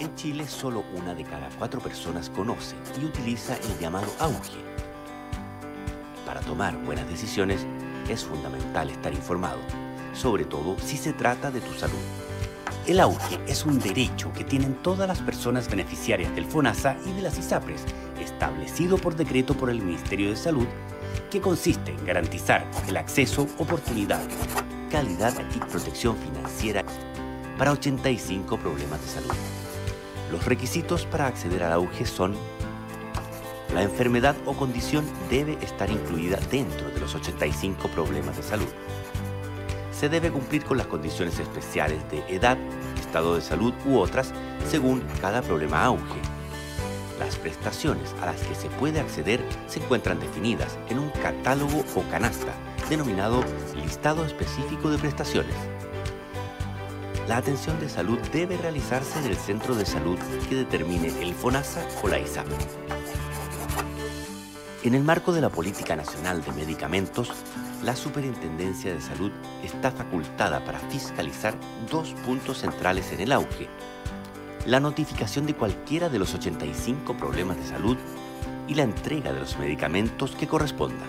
En Chile solo una de cada cuatro personas conoce y utiliza el llamado auge. Para tomar buenas decisiones es fundamental estar informado, sobre todo si se trata de tu salud. El auge es un derecho que tienen todas las personas beneficiarias del FONASA y de las ISAPRES establecido por decreto por el Ministerio de Salud que consiste en garantizar el acceso, oportunidad, calidad y protección financiera para 85 problemas de salud. Los requisitos para acceder al auge son la enfermedad o condición debe estar incluida dentro de los 85 problemas de salud. Se debe cumplir con las condiciones especiales de edad, estado de salud u otras según cada problema auge. Las prestaciones a las que se puede acceder se encuentran definidas en un catálogo o canasta denominado listado específico de prestaciones. La atención de salud debe realizarse en el centro de salud que determine el FONASA o la ISAP. En el marco de la Política Nacional de Medicamentos, la Superintendencia de Salud está facultada para fiscalizar dos puntos centrales en el auge. La notificación de cualquiera de los 85 problemas de salud y la entrega de los medicamentos que correspondan.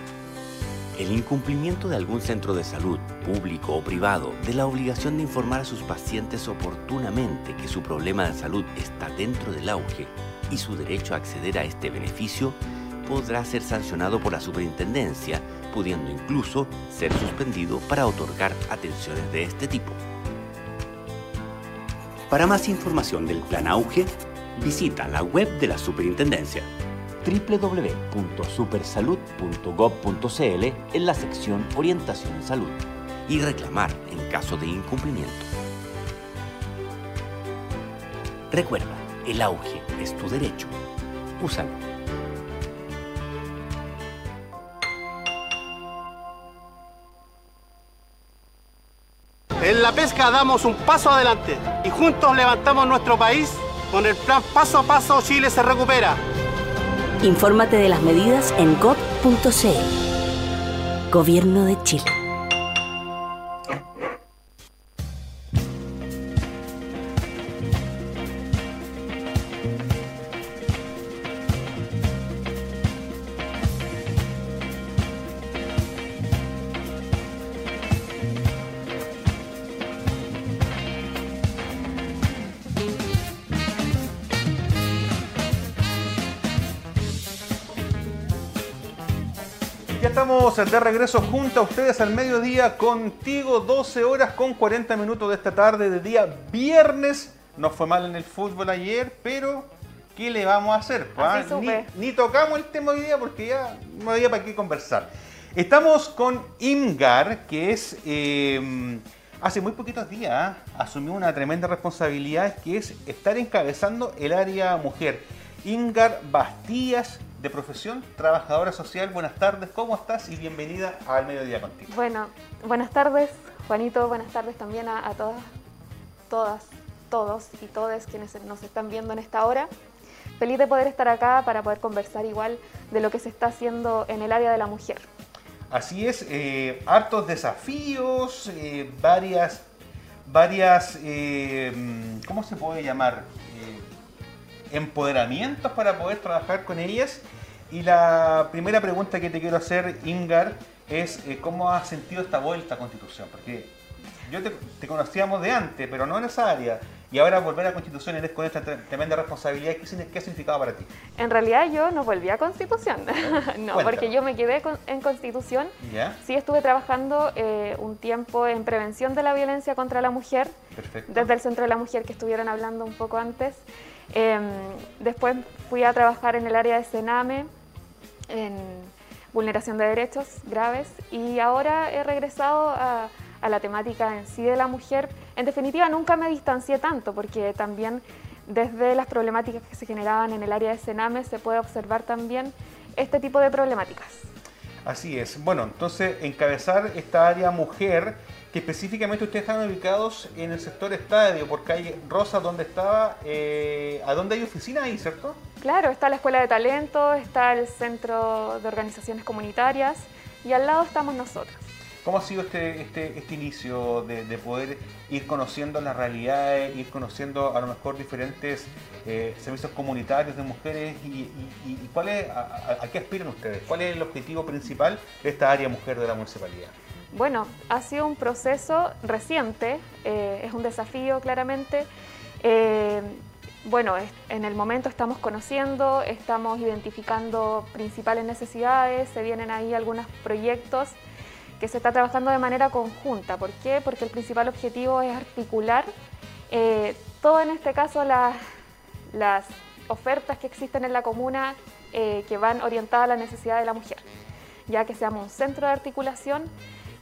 El incumplimiento de algún centro de salud, público o privado, de la obligación de informar a sus pacientes oportunamente que su problema de salud está dentro del auge y su derecho a acceder a este beneficio podrá ser sancionado por la superintendencia, pudiendo incluso ser suspendido para otorgar atenciones de este tipo. Para más información del Plan Auge, visita la web de la superintendencia www.supersalud.gov.cl en la sección Orientación en Salud y reclamar en caso de incumplimiento. Recuerda, el auge es tu derecho. Úsalo. En la pesca damos un paso adelante y juntos levantamos nuestro país con el plan Paso a Paso Chile se recupera. Infórmate de las medidas en gov.cl. Gobierno de Chile. De regreso junto a ustedes al mediodía, contigo 12 horas con 40 minutos de esta tarde del día viernes. Nos fue mal en el fútbol ayer, pero ¿qué le vamos a hacer? Así Ni, tocamos el tema hoy día porque ya no había para qué conversar. Estamos con Imgar, que es eh, hace muy poquitos días ¿ah? asumió una tremenda responsabilidad que es estar encabezando el área mujer. Imgar Bastías, de profesión, trabajadora social. Buenas tardes, ¿cómo estás? Y bienvenida al mediodía contigo. Bueno, buenas tardes, Juanito, buenas tardes también a, a todas, todas, todos y todes quienes nos están viendo en esta hora. Feliz de poder estar acá para poder conversar igual de lo que se está haciendo en el área de la mujer. Así es, eh, hartos desafíos, eh, varias, varias, eh, ¿cómo se puede llamar? Empoderamientos para poder trabajar con ellas. Y la primera pregunta que te quiero hacer, Ingar, es eh, cómo has sentido esta vuelta a Constitución. Porque yo te, te conocíamos de antes, pero no en esa área. Y ahora volver a Constitución eres con esta tre- tremenda responsabilidad. ¿Qué, qué ha significado para ti? En realidad yo no volví a Constitución, no, Cuéntame. porque yo me quedé con- en Constitución. ¿Ya? Sí estuve trabajando eh, un tiempo en prevención de la violencia contra la mujer, Perfecto. desde el Centro de la Mujer que estuvieron hablando un poco antes. Em, después fui a trabajar en el área de Sename, en vulneración de derechos graves, y ahora he regresado a, la temática en sí de la mujer. En definitiva, nunca me distancié tanto, porque también desde las problemáticas que se generaban en el área de Sename se puede observar también este tipo de problemáticas. Así es. Bueno, entonces encabezar esta área mujer, que específicamente ustedes están ubicados en el sector estadio, por calle Rosa, donde estaba, eh, a donde hay oficina ahí, ¿cierto? Claro, está la Escuela de Talento, está el Centro de Organizaciones Comunitarias y al lado estamos nosotros. ¿Cómo ha sido este, este, este inicio de, de poder ir conociendo las realidades, ir conociendo a lo mejor diferentes eh, servicios comunitarios de mujeres y, y- y cuál es, a, a- a qué aspiran ustedes? ¿Cuál es el objetivo principal de esta área mujer de la municipalidad? Bueno, ha sido un proceso reciente, eh, es un desafío claramente. Eh, bueno, en el momento estamos conociendo, estamos identificando principales necesidades, se vienen ahí algunos proyectos que se está trabajando de manera conjunta. ¿Por qué? Porque el principal objetivo es articular eh, todo en este caso las, las ofertas que existen en la comuna eh, que van orientadas a la necesidad de la mujer, ya que seamos un centro de articulación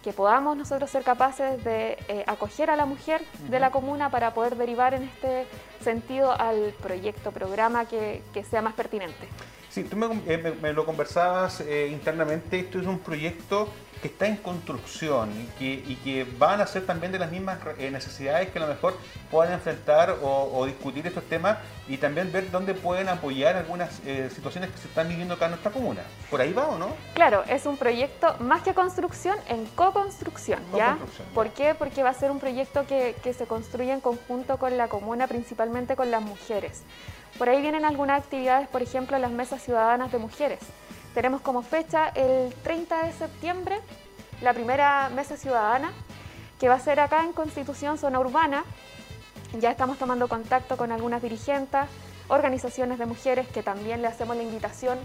que podamos nosotros ser capaces de eh, acoger a la mujer de la comuna para poder derivar en este sentido al proyecto, programa que, sea más pertinente. Sí, tú me, eh, lo conversabas eh, internamente, esto es un proyecto que está en construcción y que, van a ser también de las mismas eh, necesidades que a lo mejor puedan enfrentar o, discutir estos temas y también ver dónde pueden apoyar algunas eh, situaciones que se están viviendo acá en nuestra comuna. ¿Por ahí va o no? Claro, es un proyecto más que construcción, en co-construcción, ¿ya? ¿Por qué? Porque va a ser un proyecto que, que se construye en conjunto con la comuna, principalmente con las mujeres. Por ahí vienen algunas actividades, por ejemplo, las mesas ciudadanas de mujeres tenemos como fecha el 30 de septiembre la primera mesa ciudadana que va a ser acá en Constitución Zona Urbana. Ya estamos tomando contacto con algunas dirigentes, organizaciones de mujeres que también le hacemos la invitación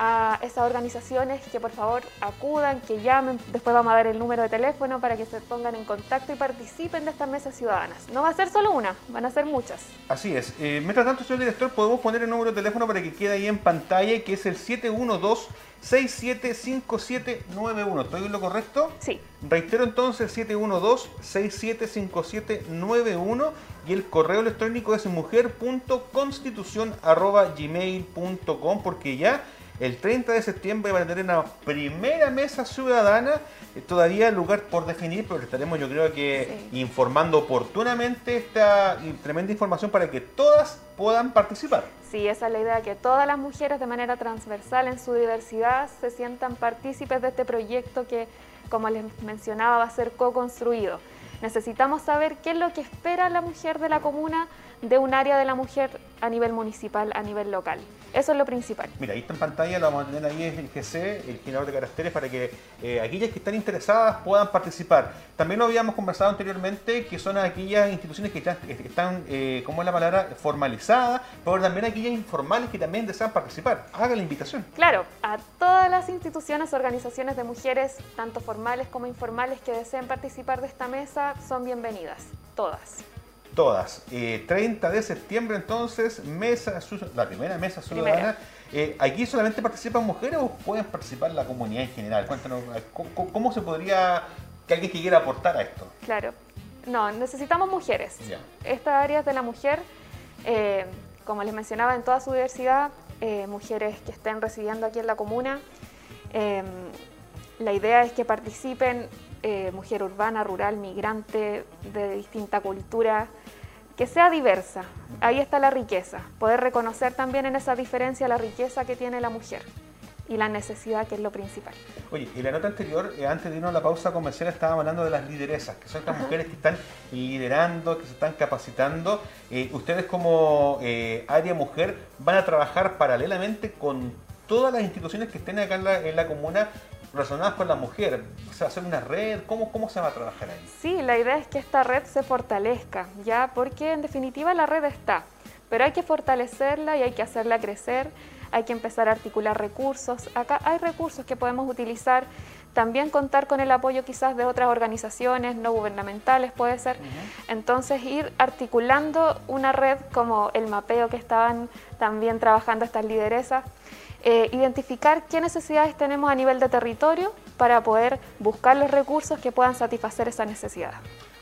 a esas organizaciones que por favor acudan, que llamen, después vamos a dar el número de teléfono para que se pongan en contacto y participen de estas mesas ciudadanas. No va a ser solo una, van a ser muchas. Así es. Eh, mientras tanto, señor director, podemos poner el número de teléfono para que quede ahí en pantalla, que es el 712 675791. ¿Estoy en lo correcto? Sí. Reitero entonces 712-675791 y el correo electrónico es mujer.constitución.gmail.com porque ya el 30 de septiembre van a tener una primera mesa ciudadana, eh, todavía lugar por definir, pero estaremos yo creo que informando oportunamente esta tremenda información para que todas puedan participar. Sí, esa es la idea, que todas las mujeres de manera transversal en su diversidad se sientan partícipes de este proyecto que, como les mencionaba, va a ser co-construido. Necesitamos saber qué es lo que espera la mujer de la comuna de un área de la mujer a nivel municipal, a nivel local. Eso es lo principal. Mira, ahí está en pantalla, lo vamos a tener ahí es el GC, el generador de caracteres, para que eh, aquellas que están interesadas puedan participar. También lo habíamos conversado anteriormente, que son aquellas instituciones que están, eh, como es la palabra, formalizadas, pero también aquellas informales que también desean participar. Haga la invitación. Claro, a todas las instituciones, organizaciones de mujeres, tanto formales como informales, que deseen participar de esta mesa, son bienvenidas, todas todas. 30 eh, de septiembre entonces, mesa, la primera mesa ciudadana. Eh, ¿Aquí solamente participan mujeres o pueden participar la comunidad en general? Cuéntanos, eh, ¿cómo, se podría, que alguien que quiera aportar a esto? Claro, no, necesitamos mujeres. Esta área es de la mujer, como les mencionaba, en toda su diversidad, mujeres que estén residiendo aquí en la comuna. la idea es que participen mujer urbana, rural, migrante, de distinta cultura, que sea diversa. Ahí está la riqueza, poder reconocer también en esa diferencia la riqueza que tiene la mujer y la necesidad que es lo principal. Oye, y la nota anterior, eh, antes de irnos a la pausa comercial, estábamos hablando de las lideresas, que son estas mujeres que están liderando, que se están capacitando. Eh, ustedes como eh, área mujer van a trabajar paralelamente con todas las instituciones que estén acá en la comuna relacionadas con la mujer? ¿Se va a hacer una red? ¿Cómo, ¿Cómo se va a trabajar ahí? Sí, la idea es que esta red se fortalezca, ¿ya? Porque en definitiva la red está, pero hay que fortalecerla y hay que hacerla crecer, hay que empezar a articular recursos. Acá hay recursos que podemos utilizar, también contar con el apoyo quizás de otras organizaciones no gubernamentales puede ser. Entonces ir articulando una red como el mapeo que estaban también trabajando estas lideresas eh, identificar qué necesidades tenemos a nivel de territorio para poder buscar los recursos que puedan satisfacer esa necesidad.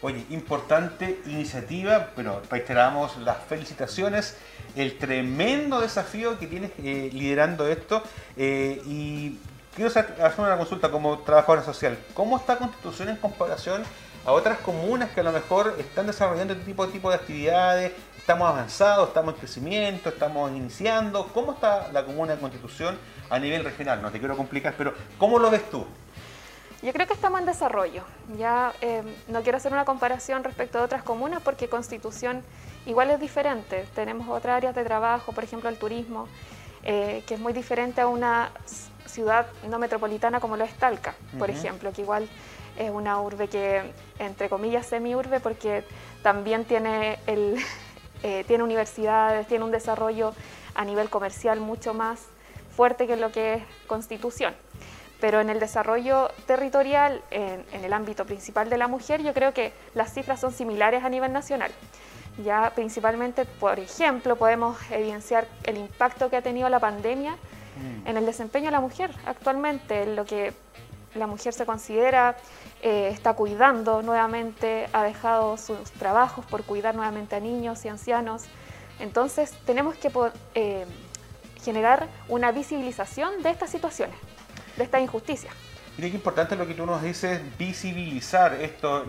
Oye, importante iniciativa, pero reiteramos las felicitaciones, el tremendo desafío que tienes eh, liderando esto eh, y quiero hacer una consulta como trabajadora social. ¿Cómo está Constitución en comparación a otras comunas que a lo mejor están desarrollando este tipo, tipo de actividades, estamos avanzados, estamos en crecimiento, estamos iniciando. ¿Cómo está la comuna de Constitución a nivel regional? No te quiero complicar, pero ¿cómo lo ves tú? Yo creo que estamos en desarrollo. Ya eh, no quiero hacer una comparación respecto a otras comunas porque Constitución igual es diferente. Tenemos otras áreas de trabajo, por ejemplo el turismo, eh, que es muy diferente a una ciudad no metropolitana como lo es Talca, por ejemplo, que igual es una urbe que, entre comillas, semi-urbe porque también tiene el, eh, tiene universidades, tiene un desarrollo a nivel comercial mucho más fuerte que lo que es constitución. Pero en el desarrollo territorial, en, el ámbito principal de la mujer, yo creo que las cifras son similares a nivel nacional. Ya principalmente, por ejemplo, podemos evidenciar el impacto que ha tenido la pandemia mm. en el desempeño de la mujer actualmente, en lo que la mujer se considera, eh, está cuidando nuevamente, ha dejado sus trabajos por cuidar nuevamente a niños y ancianos. Entonces tenemos que eh, generar una visibilización de estas situaciones, de esta injusticia. Mira qué importante lo que tú nos dices, visibilizar esto.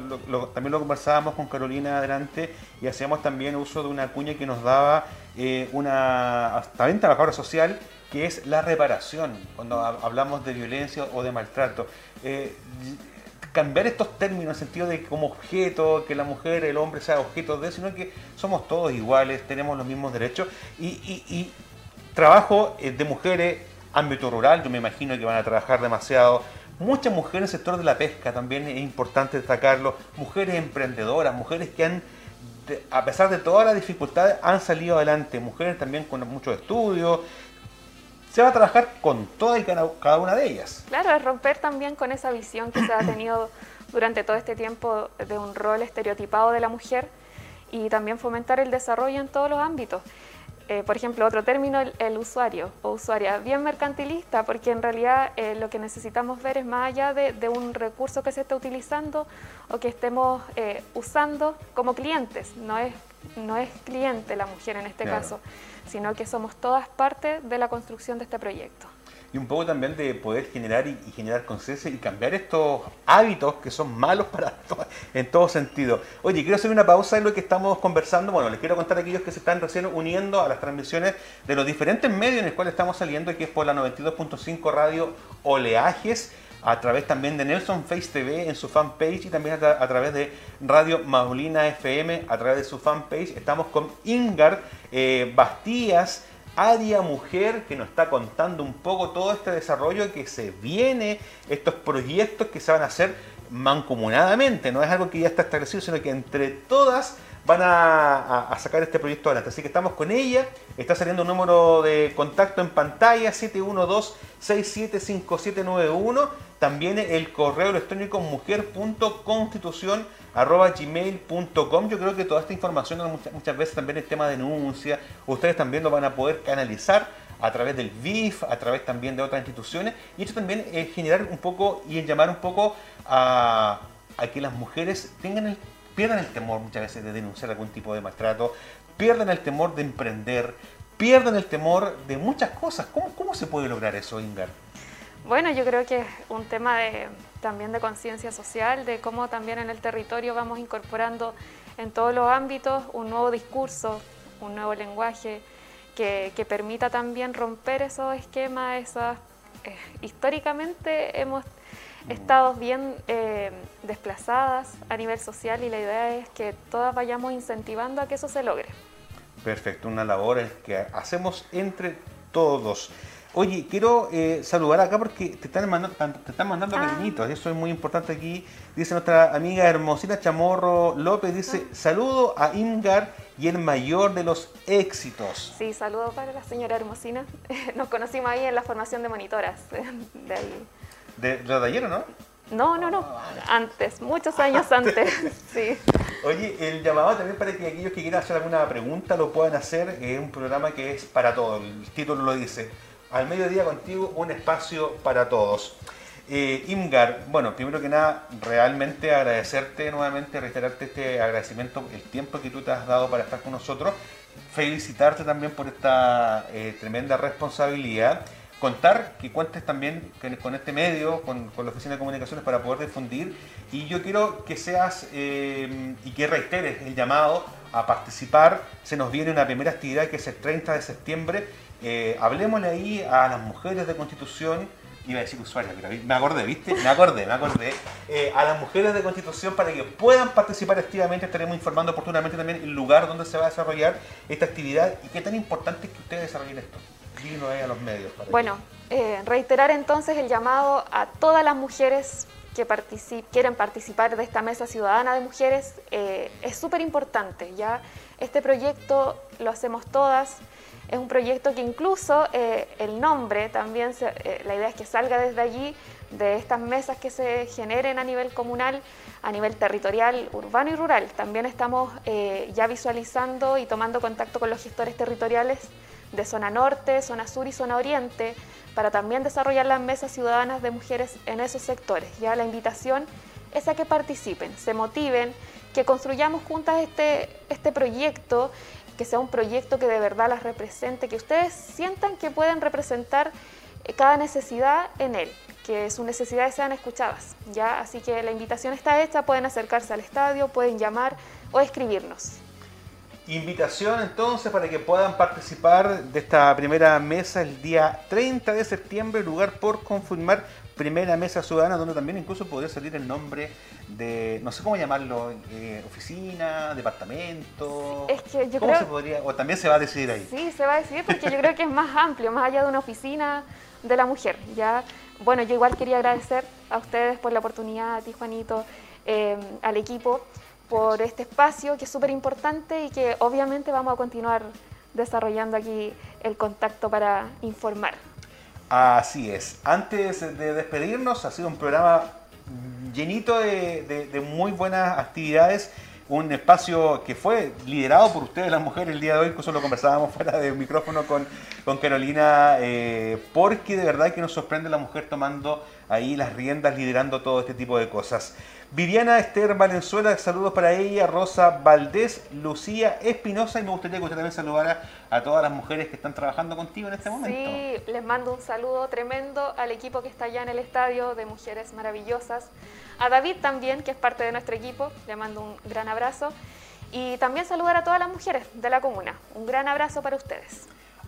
también lo conversábamos con Carolina adelante y hacíamos también uso de una cuña que nos daba eh, una también trabajadora social que es la reparación, cuando hablamos de violencia o de maltrato. Eh, cambiar estos términos en el sentido de como objeto, que la mujer, el hombre sea objeto de, sino que somos todos iguales, tenemos los mismos derechos. Y, trabajo eh, de mujeres, ámbito rural, yo me imagino que van a trabajar demasiado. Muchas mujeres en el sector de la pesca, también es importante destacarlo. Mujeres emprendedoras, mujeres que han a pesar de todas las dificultades, han salido adelante. Mujeres también con muchos estudios, se va a trabajar con toda y cada una de ellas. Claro, es romper también con esa visión que se ha tenido durante todo este tiempo de un rol estereotipado de la mujer y también fomentar el desarrollo en todos los ámbitos. Eh, por ejemplo, otro término, el, usuario o usuaria, bien mercantilista, porque en realidad eh, lo que necesitamos ver es más allá de, un recurso que se está utilizando o que estemos eh, usando como clientes, no es, no es cliente la mujer en este caso sino que somos todas parte de la construcción de este proyecto. Y un poco también de poder generar y, generar conciencia y cambiar estos hábitos que son malos para en todo sentido. Oye, quiero hacer una pausa en lo que estamos conversando. Bueno, les quiero contar a aquellos que se están recién uniendo a las transmisiones de los diferentes medios en los cuales estamos saliendo, que es por la 92.5 Radio Oleajes a través también de Nelson Face TV en su fanpage y también a, través de Radio Maulina FM a través de su fanpage. Estamos con Ingar eh, Bastías, Aria Mujer, que nos está contando un poco todo este desarrollo que se viene, estos proyectos que se van a hacer mancomunadamente, no es algo que ya está establecido, sino que entre todas van a, sacar este proyecto adelante. Así que estamos con ella. Está saliendo un número de contacto en pantalla, 712-675791. También el correo electrónico mujer.constitución.gmail.com. Yo creo que toda esta información muchas, veces también es tema de denuncia. Ustedes también lo van a poder canalizar a través del BIF, a través también de otras instituciones. Y esto también es generar un poco y llamar un poco a que las mujeres tengan el pierden el temor muchas veces de denunciar algún tipo de maltrato, pierden el temor de emprender, pierden el temor de muchas cosas. ¿Cómo, cómo se puede lograr eso, Ingar? Bueno, yo creo que es un tema de, también de conciencia social, de cómo también en el territorio vamos incorporando en todos los ámbitos un nuevo discurso, un nuevo lenguaje que, permita también romper esos esquemas, esas... Eh, históricamente hemos estados bien eh, desplazadas a nivel social y la idea es que todas vayamos incentivando a que eso se logre. Perfecto, una labor que hacemos entre todos. Oye, quiero eh, saludar acá porque te están mandando, te están mandando ah. cariñitos, eso es muy importante aquí. Dice nuestra amiga Hermosina Chamorro López, dice, ah. saludo a Ingar y el mayor de los éxitos. Sí, saludo para la señora Hermosina. Nos conocimos ahí en la formación de monitoras de ahí. ¿De, de ayer o no? No, no, no. Antes, muchos años antes. sí. Oye, el llamado también para que aquellos que quieran hacer alguna pregunta lo puedan hacer. Es un programa que es para todos. El título lo dice. Al mediodía contigo, un espacio para todos. Eh, Imgar, bueno, primero que nada, realmente agradecerte nuevamente, reiterarte este agradecimiento, el tiempo que tú te has dado para estar con nosotros, felicitarte también por esta eh, tremenda responsabilidad contar que cuentes también con este medio, con, la Oficina de Comunicaciones para poder difundir. Y yo quiero que seas eh, y que reiteres el llamado a participar. Se nos viene una primera actividad que es el 30 de septiembre. Eh, hablemosle ahí a las mujeres de Constitución, iba a decir usuarias, pero me acordé, ¿viste? Me acordé, me acordé. Eh, a las mujeres de Constitución para que puedan participar activamente. Estaremos informando oportunamente también el lugar donde se va a desarrollar esta actividad y qué tan importante es que ustedes desarrollen esto a los medios. bueno, eh, reiterar entonces el llamado a todas las mujeres que quieren participar de esta mesa ciudadana de mujeres, eh, es súper importante. ¿ya? Este proyecto lo hacemos todas, es un proyecto que incluso eh, el nombre también, eh, la idea es que salga desde allí, de estas mesas que se generen a nivel comunal, a nivel territorial, urbano y rural. También estamos ya visualizando y tomando contacto con los gestores territoriales de zona norte, zona sur y zona oriente, para también desarrollar las mesas ciudadanas de mujeres en esos sectores. Ya la invitación es a que participen, se motiven, que construyamos juntas este, este proyecto que sea un proyecto que de verdad las represente, que ustedes sientan que pueden representar eh, cada necesidad en él, que sus necesidades sean escuchadas. ¿ya? Así que la invitación está hecha, pueden acercarse al estadio, pueden llamar o escribirnos. Invitación entonces para que puedan participar de esta primera mesa el día 30 de septiembre, lugar por confirmar primera mesa ciudadana, donde también incluso podría salir el nombre de, no sé cómo llamarlo, eh, oficina, departamento. Es que yo ¿Cómo creo... se podría, o también se va a decidir ahí? Sí, se va a decidir porque yo creo que es más amplio, más allá de una oficina de la mujer. Ya, bueno, yo igual quería agradecer a ustedes por la oportunidad, a ti Juanito, eh, al equipo, por este espacio que es súper importante y que obviamente vamos a continuar desarrollando aquí el contacto para informar. Así es. Antes de despedirnos, ha sido un programa llenito de, muy buenas actividades. Un espacio que fue liderado por ustedes, las mujeres, el día de hoy. Incluso lo conversábamos fuera del micrófono con, con Carolina, eh, porque de verdad que nos sorprende la mujer tomando ahí las riendas, liderando todo este tipo de cosas. Viviana Esther Valenzuela, saludos para ella, Rosa Valdés, Lucía Espinosa y me gustaría que usted también saludara a todas las mujeres que están trabajando contigo en este momento. Sí, les mando un saludo tremendo al equipo que está allá en el estadio de Mujeres Maravillosas, a David también, que es parte de nuestro equipo, le mando un gran abrazo y también saludar a todas las mujeres de la comuna. Un gran abrazo para ustedes.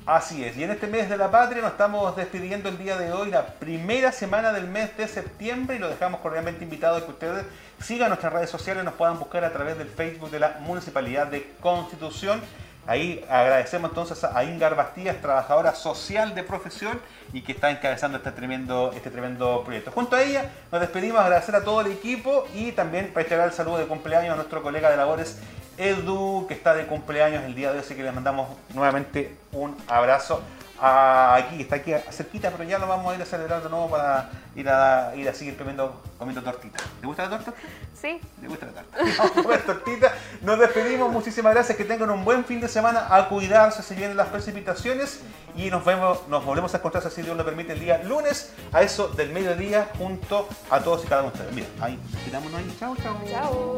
Así es, y en este mes de la patria nos estamos despidiendo el día de hoy, la primera semana del mes de septiembre, y lo dejamos cordialmente invitado a que ustedes sigan nuestras redes sociales, nos puedan buscar a través del Facebook de la Municipalidad de Constitución. Ahí agradecemos entonces a Ingar Bastías, trabajadora social de profesión y que está encabezando este tremendo, este tremendo proyecto. Junto a ella nos despedimos, agradecer a todo el equipo y también para entregar el saludo de cumpleaños a nuestro colega de labores Edu, que está de cumpleaños el día de hoy, así que le mandamos nuevamente un abrazo. aquí, está aquí cerquita, pero ya lo vamos a ir a celebrar de nuevo para ir a, ir a seguir comiendo, comiendo tortita. ¿Le gusta la torta? Sí. ¿Le gusta la torta? Vamos a comer tortita. Nos despedimos, muchísimas gracias, que tengan un buen fin de semana, a cuidarse si vienen las precipitaciones y nos vemos, nos volvemos a encontrar, si Dios lo permite, el día lunes a eso del mediodía junto a todos y cada uno de ustedes. Mira, ahí, tirámonos ahí. Chao, chao. Chao.